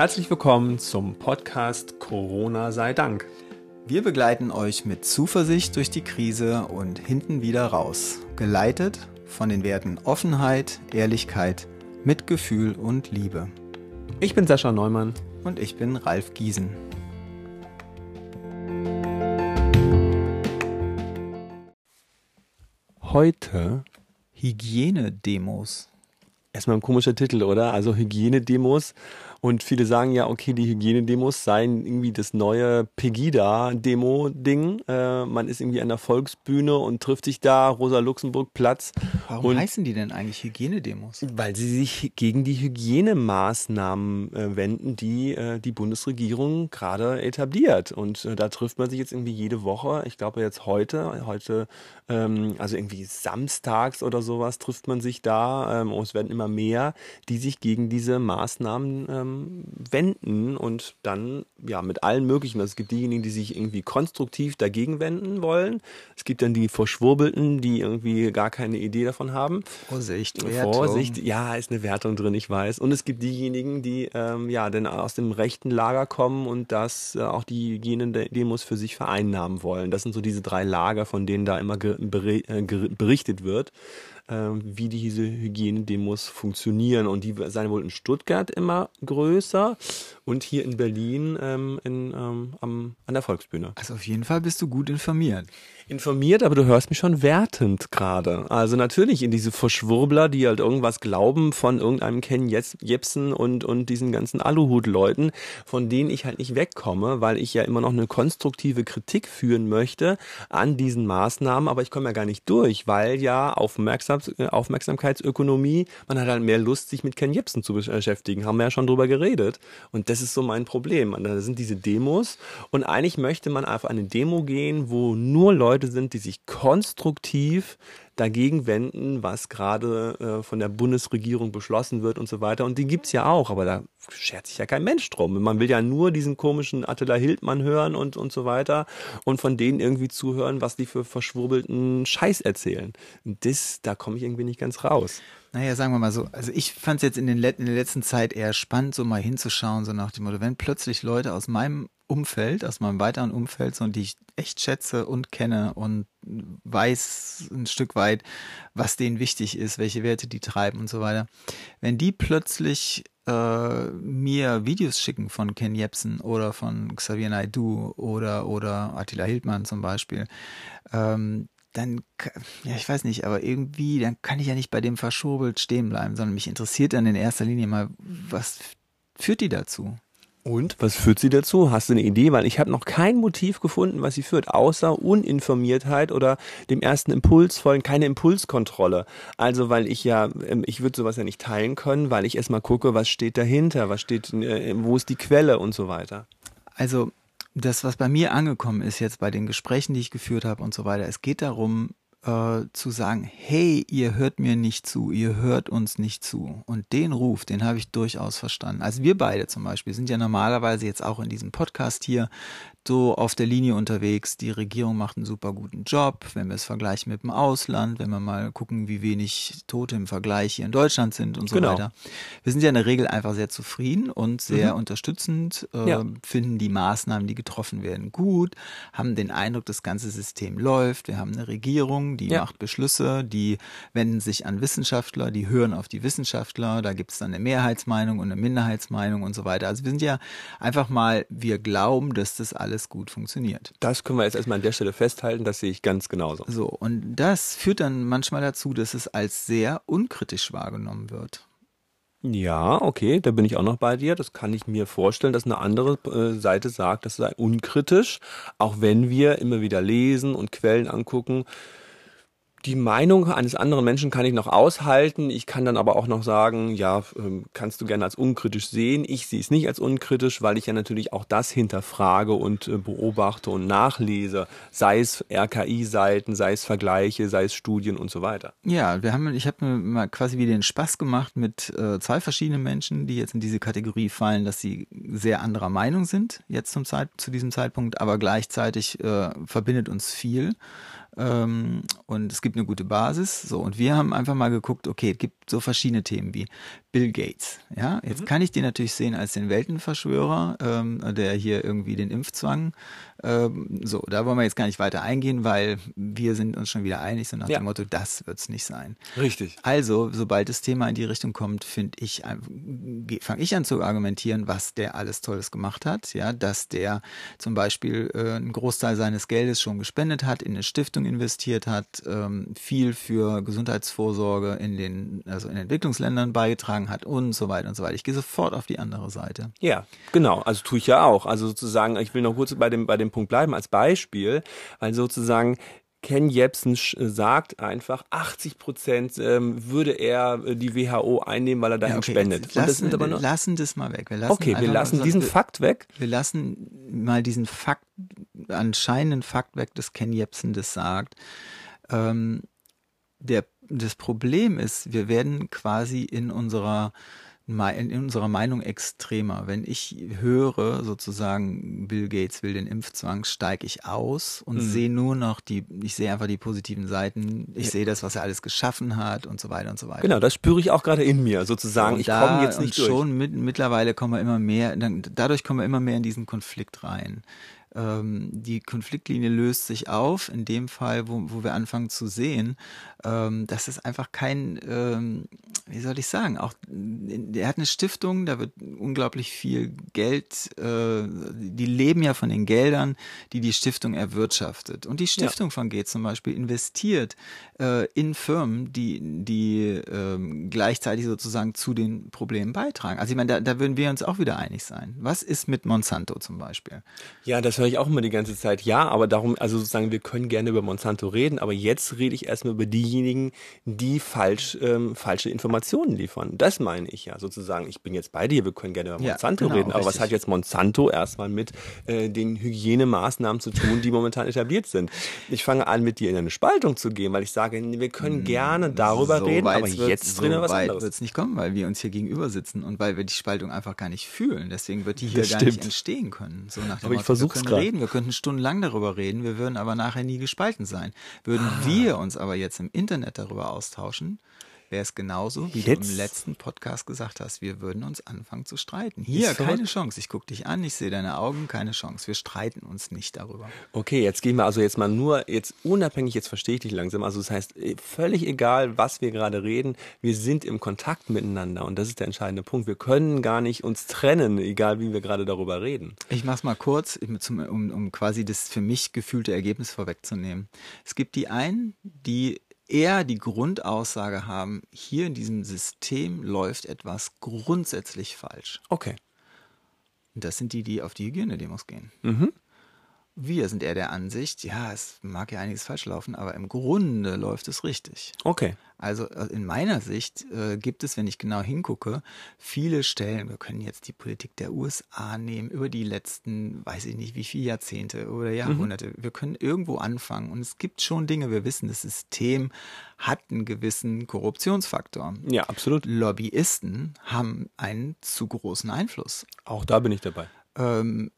Herzlich willkommen zum Podcast Corona sei Dank. Wir begleiten euch mit Zuversicht durch die Krise und hinten wieder raus, geleitet von den Werten Offenheit, Ehrlichkeit, Mitgefühl und Liebe. Ich bin Sascha Neumann und ich bin Ralf Giesen. Heute Hygienedemos. Erstmal ein komischer Titel, oder? Also Hygienedemos. Und viele sagen ja, okay, die Hygienedemos seien irgendwie das neue Pegida-Demo-Ding. Äh, man ist irgendwie an der Volksbühne und trifft sich da, Rosa-Luxemburg-Platz. Warum und heißen die denn eigentlich Hygienedemos? Weil sie sich gegen die Hygienemaßnahmen äh, wenden, die äh, die Bundesregierung gerade etabliert. Und äh, da trifft man sich jetzt irgendwie jede Woche. Ich glaube jetzt heute, heute, ähm, also irgendwie samstags oder sowas trifft man sich da. Ähm, und es werden immer mehr, die sich gegen diese Maßnahmen ähm, ähm, wenden und dann ja mit allen möglichen. Also es gibt diejenigen, die sich irgendwie konstruktiv dagegen wenden wollen. Es gibt dann die Verschwurbelten, die irgendwie gar keine Idee davon haben. Vorsicht, Wertung. Vorsicht, ja, ist eine Wertung drin, ich weiß. Und es gibt diejenigen, die ähm, ja dann aus dem rechten Lager kommen und das äh, auch die Hygienedemos für sich vereinnahmen wollen. Das sind so diese drei Lager, von denen da immer äh, berichtet wird. Ähm, wie diese Hygienedemos funktionieren. Und die seien wohl in Stuttgart immer größer und hier in Berlin ähm, in, ähm, am, an der Volksbühne. Also auf jeden Fall bist du gut informiert informiert, aber du hörst mich schon wertend gerade. Also natürlich in diese Verschwurbler, die halt irgendwas glauben von irgendeinem Ken Jepsen und, und diesen ganzen Aluhut-Leuten, von denen ich halt nicht wegkomme, weil ich ja immer noch eine konstruktive Kritik führen möchte an diesen Maßnahmen, aber ich komme ja gar nicht durch, weil ja Aufmerksam Aufmerksamkeitsökonomie, man hat halt mehr Lust, sich mit Ken Jepsen zu beschäftigen, haben wir ja schon drüber geredet. Und das ist so mein Problem. Da sind diese Demos und eigentlich möchte man auf eine Demo gehen, wo nur Leute Leute sind, die sich konstruktiv dagegen wenden, was gerade äh, von der Bundesregierung beschlossen wird und so weiter. Und die gibt es ja auch, aber da schert sich ja kein Mensch drum. Man will ja nur diesen komischen Attila Hildmann hören und, und so weiter und von denen irgendwie zuhören, was die für verschwurbelten Scheiß erzählen. Das, da komme ich irgendwie nicht ganz raus. Naja, sagen wir mal so. Also ich fand es jetzt in, den, in der letzten Zeit eher spannend, so mal hinzuschauen, so nach dem Motto, wenn plötzlich Leute aus meinem Umfeld, aus meinem weiteren Umfeld, so die ich echt schätze und kenne und weiß ein Stück weit, was denen wichtig ist, welche Werte die treiben und so weiter. Wenn die plötzlich äh, mir Videos schicken von Ken Jebsen oder von Xavier Naidoo oder oder Attila Hildmann zum Beispiel, ähm, dann, ja, ich weiß nicht, aber irgendwie, dann kann ich ja nicht bei dem verschobelt stehen bleiben, sondern mich interessiert dann in erster Linie mal, was führt die dazu? Und was führt sie dazu? Hast du eine Idee? Weil ich habe noch kein Motiv gefunden, was sie führt, außer Uninformiertheit oder dem ersten Impuls folgen, keine Impulskontrolle. Also weil ich ja, ähm, ich würde sowas ja nicht teilen können, weil ich erstmal gucke, was steht dahinter, was steht, äh, wo ist die Quelle und so weiter. Also das, was bei mir angekommen ist jetzt bei den Gesprächen, die ich geführt habe und so weiter, es geht darum, äh, zu sagen, hey, ihr hört mir nicht zu, ihr hört uns nicht zu. Und den Ruf, den habe ich durchaus verstanden. Also wir beide zum Beispiel sind ja normalerweise jetzt auch in diesem Podcast hier so auf der Linie unterwegs. Die Regierung macht einen super guten Job, wenn wir es vergleichen mit dem Ausland, wenn wir mal gucken, wie wenig Tote im Vergleich hier in Deutschland sind und so genau. weiter. Wir sind ja in der Regel einfach sehr zufrieden und sehr mhm. unterstützend, äh, ja. finden die Maßnahmen, die getroffen werden, gut, haben den Eindruck, das ganze System läuft. Wir haben eine Regierung, die ja. macht Beschlüsse, die wenden sich an Wissenschaftler, die hören auf die Wissenschaftler, da gibt es dann eine Mehrheitsmeinung und eine Minderheitsmeinung und so weiter. Also wir sind ja einfach mal, wir glauben, dass das alles alles gut funktioniert. Das können wir jetzt erstmal an der Stelle festhalten, das sehe ich ganz genauso. So, und das führt dann manchmal dazu, dass es als sehr unkritisch wahrgenommen wird. Ja, okay, da bin ich auch noch bei dir. Das kann ich mir vorstellen, dass eine andere äh, Seite sagt, das sei unkritisch, auch wenn wir immer wieder lesen und Quellen angucken die Meinung eines anderen Menschen kann ich noch aushalten. Ich kann dann aber auch noch sagen, ja, ähm, kannst du gerne als unkritisch sehen. Ich sehe es nicht als unkritisch, weil ich ja natürlich auch das hinterfrage und äh, beobachte und nachlese. Sei es RKI-Seiten, sei es Vergleiche, sei es Studien und so weiter. Ja, wir haben, ich habe mir mal quasi wieder den Spaß gemacht mit äh, zwei verschiedenen Menschen, die jetzt in diese Kategorie fallen, dass sie sehr anderer Meinung sind, jetzt zum Zeit, zu diesem Zeitpunkt, aber gleichzeitig äh, verbindet uns viel ähm, und es gibt eine gute Basis. So, und wir haben einfach mal geguckt, okay, es gibt so verschiedene Themen wie Bill Gates. Ja, jetzt mhm. kann ich den natürlich sehen als den Weltenverschwörer, ähm, der hier irgendwie den Impfzwang. Ähm, so, da wollen wir jetzt gar nicht weiter eingehen, weil wir sind uns schon wieder einig, so nach ja. dem Motto, das wird's nicht sein. Richtig. Also, sobald das Thema in die Richtung kommt, finde ich, fange ich an zu argumentieren, was der alles Tolles gemacht hat. Ja, dass der zum Beispiel äh, einen Großteil seines Geldes schon gespendet hat, in eine Stiftung investiert hat, ähm, viel für Gesundheitsvorsorge in den, also in Entwicklungsländern beigetragen hat und so weiter und so weiter. Ich gehe sofort auf die andere Seite. Ja, genau. Also tue ich ja auch. Also sozusagen, ich will noch kurz bei dem, bei dem Punkt bleiben als Beispiel, weil sozusagen Ken Jebsen sagt einfach, 80 Prozent ähm, würde er äh, die WHO einnehmen, weil er dahin ja, okay, spendet. Lassen, das wir lassen das mal weg. Wir lassen okay, wir lassen diesen Fakt weg. Wir lassen mal diesen Fakt, anscheinenden Fakt weg, dass Ken Jebsen das sagt. Ähm, der, das Problem ist, wir werden quasi in unserer in unserer Meinung extremer. Wenn ich höre, sozusagen, Bill Gates will den Impfzwang, steige ich aus und mhm. sehe nur noch die, ich sehe einfach die positiven Seiten, ich ja. sehe das, was er alles geschaffen hat und so weiter und so weiter. Genau, das spüre ich auch gerade in mir, sozusagen. Und ich komme jetzt nicht durch. Schon mit, mittlerweile kommen wir immer mehr, dann, dadurch kommen wir immer mehr in diesen Konflikt rein ähm, die Konfliktlinie löst sich auf, in dem Fall, wo, wo wir anfangen zu sehen, ähm, dass es einfach kein, ähm, wie soll ich sagen, auch, er hat eine Stiftung, da wird unglaublich viel Geld, äh, die leben ja von den Geldern, die die Stiftung erwirtschaftet. Und die Stiftung ja. von Gates zum Beispiel investiert äh, in Firmen, die, die äh, gleichzeitig sozusagen zu den Problemen beitragen. Also ich meine, da, da würden wir uns auch wieder einig sein. Was ist mit Monsanto zum Beispiel? Ja, das höre ich auch immer die ganze Zeit. Ja, aber darum, also sozusagen, wir können gerne über Monsanto reden, aber jetzt rede ich erstmal über diejenigen, die falsch, ähm, falsche Informationen liefern. Das meine ich ja sozusagen. Ich bin jetzt bei dir, wir können gerne über Monsanto ja, genau, reden, aber richtig. was hat jetzt Monsanto erstmal mit äh, den Hygienemaßnahmen zu tun, die momentan etabliert sind? Ich fange an, mit dir in eine Spaltung zu gehen, weil ich sage, wir können hm, gerne darüber so reden, aber jetzt so reden wir was weit anderes. wird es nicht kommen, weil wir uns hier gegenüber sitzen und weil wir die Spaltung einfach gar nicht fühlen. Deswegen wird die hier das gar stimmt. nicht entstehen können. So nach dem aber ich versuche reden, wir könnten stundenlang darüber reden, wir würden aber nachher nie gespalten sein. Würden ah. wir uns aber jetzt im Internet darüber austauschen, wäre es genauso, wie Jetzt? du im letzten Podcast gesagt hast, wir würden uns anfangen zu streiten. Hier, keine Chance. Ich gucke dich an, ich sehe deine Augen, keine Chance. Wir streiten uns nicht darüber. Okay, jetzt gehen wir also jetzt mal nur, jetzt unabhängig, jetzt verstehe ich dich langsam. Also das heißt, äh, völlig egal, was wir gerade reden, wir sind im Kontakt miteinander und das ist der entscheidende Punkt. Wir können gar nicht uns trennen, egal wie wir gerade darüber reden. Ich mach's mal kurz, um, um quasi das für mich gefühlte Ergebnis vorwegzunehmen. Es gibt die einen, die eher die Grundaussage haben, hier in diesem System läuft etwas grundsätzlich falsch. Okay. Und das sind die, die auf die Hygienedemos gehen. Mhm. Wir sind eher der Ansicht, ja, es mag ja einiges falsch laufen, aber im Grunde läuft es richtig. Okay. Also äh, in meiner Sicht äh, gibt es, wenn ich genau hingucke, viele Stellen. Wir können jetzt die Politik der USA nehmen über die letzten, weiß ich nicht, wie viele Jahrzehnte oder Jahrhunderte. Mhm. Wir können irgendwo anfangen und es gibt schon Dinge. Wir wissen, das System hat einen gewissen Korruptionsfaktor. Ja, absolut. Lobbyisten haben einen zu großen Einfluss. Auch da bin ich dabei. Ähm,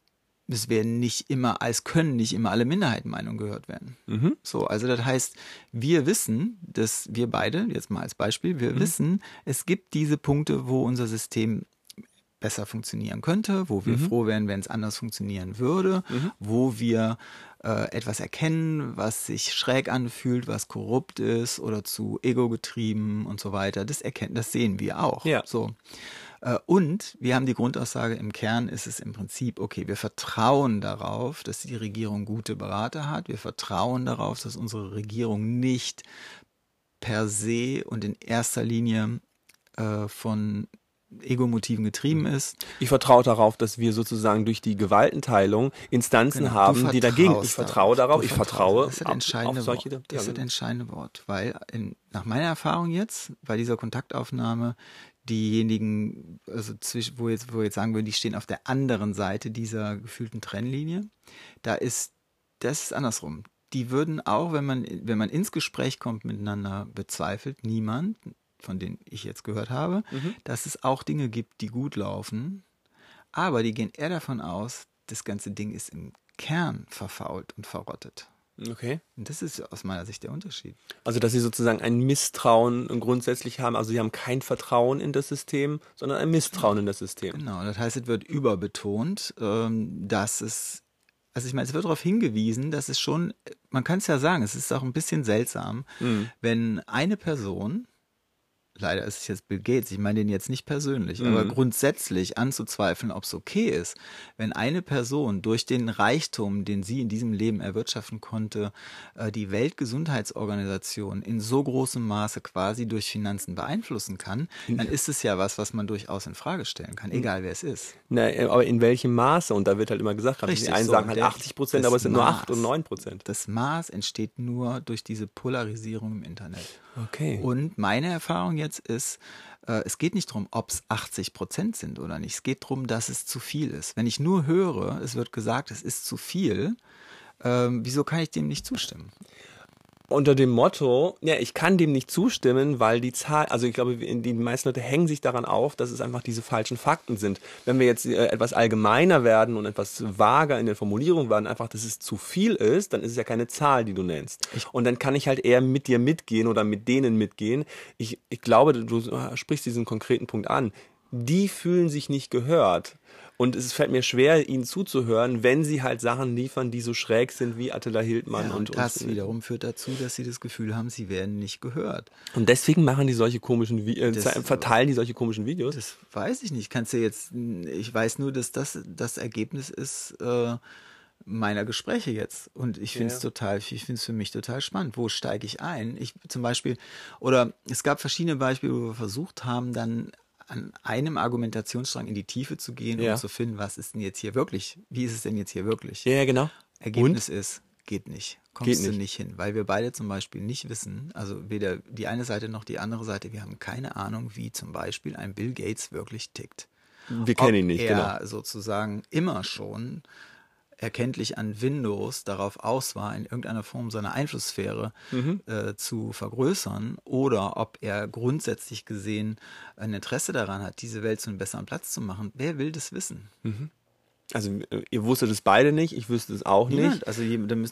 es werden nicht immer, als können nicht immer alle Minderheitenmeinungen gehört werden. Mhm. So, also das heißt, wir wissen, dass wir beide, jetzt mal als Beispiel, wir mhm. wissen, es gibt diese Punkte, wo unser System besser funktionieren könnte, wo wir mhm. froh wären, wenn es anders funktionieren würde, mhm. wo wir äh, etwas erkennen, was sich schräg anfühlt, was korrupt ist oder zu ego getrieben und so weiter. Das erkennen, das sehen wir auch. Ja. So. Äh, und wir haben die Grundaussage, im Kern ist es im Prinzip, okay, wir vertrauen darauf, dass die Regierung gute Berater hat. Wir vertrauen darauf, dass unsere Regierung nicht per se und in erster Linie äh, von Ego-Motiven getrieben ist. Ich vertraue darauf, dass wir sozusagen durch die Gewaltenteilung Instanzen genau, haben, die dagegen. Ich vertraue darauf, ich vertraue das ist das entscheidende auf solche. Wort. Das ist das entscheidende Wort, weil in, nach meiner Erfahrung jetzt bei dieser Kontaktaufnahme diejenigen, also zwischen, wo jetzt, wo jetzt sagen würden, die stehen auf der anderen Seite dieser gefühlten Trennlinie, da ist das ist andersrum. Die würden auch, wenn man, wenn man ins Gespräch kommt miteinander, bezweifelt niemand, von denen ich jetzt gehört habe, mhm. dass es auch Dinge gibt, die gut laufen, aber die gehen eher davon aus, das ganze Ding ist im Kern verfault und verrottet. Okay. Und das ist aus meiner Sicht der Unterschied. Also, dass sie sozusagen ein Misstrauen grundsätzlich haben. Also, sie haben kein Vertrauen in das System, sondern ein Misstrauen in das System. Genau, das heißt, es wird überbetont, ähm, dass es, also ich meine, es wird darauf hingewiesen, dass es schon, man kann es ja sagen, es ist auch ein bisschen seltsam, Mhm. wenn eine Person, leider ist es jetzt Bill Gates, ich meine den jetzt nicht persönlich, Mhm. aber grundsätzlich anzuzweifeln, ob es okay ist, wenn eine Person durch den Reichtum, den sie in diesem Leben erwirtschaften konnte, äh, die Weltgesundheitsorganisation in so großem Maße quasi durch Finanzen beeinflussen kann, dann ist es ja was, was man durchaus in Frage stellen kann, egal wer es ist. Na, äh, aber in welchem Maße? Und da wird halt immer gesagt, die Richtig, einen so, sagen halt der- 80 Prozent, aber es sind nur Maß. 8 und 9 Prozent. Das Maß entsteht nur durch diese Polarisierung im Internet. Okay. Und meine Erfahrung jetzt ist, äh, es geht nicht darum, ob es 80 Prozent sind oder nicht. Es geht darum, dass es zu viel ist. Wenn ich nur höre, es wird gesagt, es ist zu viel, ähm, wieso kann ich dem nicht zustimmen? Unter dem Motto, ja, ich kann dem nicht zustimmen, weil die Zahl, also ich glaube, die meisten Leute hängen sich daran auf, dass es einfach diese falschen Fakten sind. Wenn wir jetzt äh, etwas allgemeiner werden und etwas vager in der Formulierung werden, einfach, dass es zu viel ist, dann ist es ja keine Zahl, die du nennst. und dann kann ich halt eher mit dir mitgehen oder mit denen mitgehen. Ich, ich glaube, du sprichst diesen konkreten Punkt an. Die fühlen sich nicht gehört. Und es fällt mir schwer, ihnen zuzuhören, wenn sie halt Sachen liefern, die so schräg sind wie Attila Hildmann Ja, und, und das und wiederum führt dazu, dass sie das Gefühl haben, sie werden nicht gehört. Und deswegen machen die solche komischen, Vi- äh, Das- verteilen die solche komischen Videos. Das weiß ich nicht. Kannst du jetzt, ich weiß nur, dass das das Ergebnis ist äh, meiner Gespräche jetzt. Und ich finde es Ja. total, ich finde es für mich total spannend. Wo steige ich ein? Ich zum Beispiel, oder es gab verschiedene Beispiele, wo wir versucht haben, dann an einem Argumentationsstrang in die Tiefe zu gehen Ja. und zu finden, was ist denn jetzt hier wirklich? Wie ist es denn jetzt hier wirklich? ja, ja, genau. Ergebnis ist, geht nicht. Kommst Geht du nicht. nicht hin, weil wir beide zum Beispiel nicht wissen, also weder die eine Seite noch die andere Seite, wir haben keine Ahnung, wie zum Beispiel ein Bill Gates wirklich tickt. Wir kennen ihn nicht, Ob genau. er sozusagen immer schon erkenntlich an Windows darauf aus war, in irgendeiner Form seine Einflusssphäre Mhm. äh, zu vergrößern oder ob er grundsätzlich gesehen ein Interesse daran hat, diese Welt zu einem besseren Platz zu machen. Wer will das wissen? Also äh, ihr wusstet es beide nicht, ich wüsste es auch nicht. Niemand. Also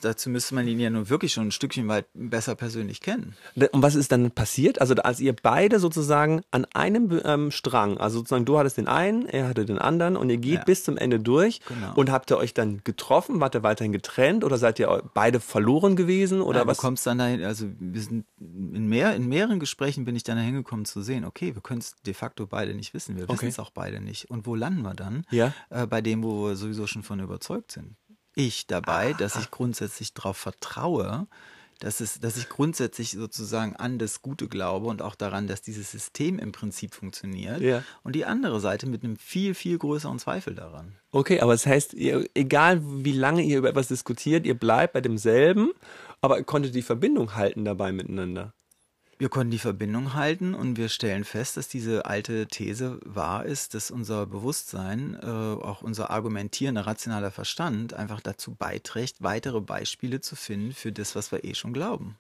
dazu müsste man ihn ja nun wirklich schon ein Stückchen weit besser persönlich kennen. Und was ist dann passiert? Also als ihr beide sozusagen an einem ähm, Strang, also sozusagen du hattest den einen, er hatte den anderen und ihr geht Ja. bis zum Ende durch Genau. und habt ihr euch dann getroffen, wart ihr weiterhin getrennt oder seid ihr beide verloren gewesen oder Nein, was? Du kommst dann dahin, also wir sind in, mehr, in mehreren Gesprächen bin ich dann dahin gekommen zu sehen, okay, wir können es de facto beide nicht wissen, wir wissen Okay. es auch beide nicht. Und wo landen wir dann? Ja. Äh, bei dem, wo wir sowieso schon von überzeugt sind. Ich dabei, dass ich grundsätzlich darauf vertraue, dass, es, dass ich grundsätzlich sozusagen an das Gute glaube und auch daran, dass dieses System im Prinzip funktioniert. Ja. Und die andere Seite mit einem viel, viel größeren Zweifel daran. Okay, aber das heißt, ihr, egal wie lange ihr über etwas diskutiert, ihr bleibt bei demselben, aber ihr konntet die Verbindung halten dabei miteinander. Wir konnten die Verbindung halten und wir stellen fest, dass diese alte These wahr ist, dass unser Bewusstsein, äh, auch unser argumentierender, rationaler Verstand einfach dazu beiträgt, weitere Beispiele zu finden für das, was wir eh schon glauben.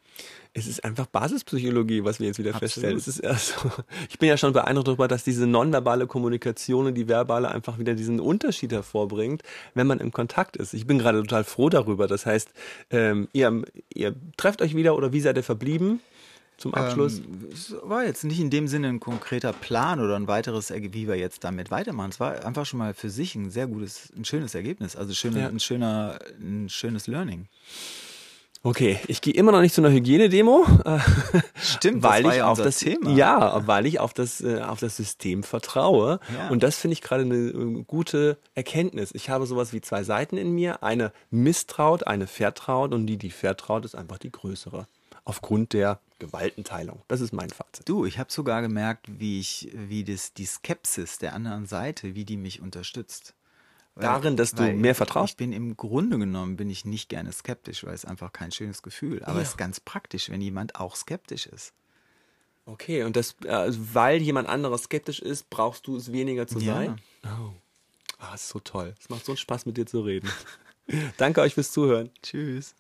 Es ist einfach Basispsychologie, was wir jetzt wieder Absolut. feststellen. Also, ich bin ja schon beeindruckt darüber, dass diese nonverbale Kommunikation und die verbale einfach wieder diesen Unterschied hervorbringt, wenn man im Kontakt ist. Ich bin gerade total froh darüber. Das heißt, ähm, ihr, ihr trefft euch wieder oder wie seid ihr verblieben zum Abschluss? Ähm, es war jetzt nicht in dem Sinne ein konkreter Plan oder ein weiteres, wie wir jetzt damit weitermachen. Es war einfach schon mal für sich ein sehr gutes, ein schönes Ergebnis. Also schöne, Ja. ein schöner, ein schönes Learning. Okay, ich gehe immer noch nicht zu einer Hygienedemo. äh, Stimmt, weil ich ja auf das Thema. ja, weil ich auf das äh, auf das System vertraue Ja. und das finde ich gerade eine äh, gute Erkenntnis. Ich habe sowas wie zwei Seiten in mir, eine misstraut, eine vertraut und die die vertraut ist einfach die größere aufgrund der Gewaltenteilung. Das ist mein Fazit. Du, ich habe sogar gemerkt, wie ich, wie das, die Skepsis der anderen Seite, wie die mich unterstützt. Weil- Darin, dass du mehr vertraust? Ich bin im Grunde genommen bin ich nicht gerne skeptisch, weil es einfach kein schönes Gefühl. Aber Ja. es ist ganz praktisch, wenn jemand auch skeptisch ist. Okay, und das äh, weil jemand anderes skeptisch ist, brauchst du es weniger zu Ja. sein? Oh. Ah, ist so toll. Es macht so einen Spaß mit dir zu reden. Danke euch fürs Zuhören. Tschüss.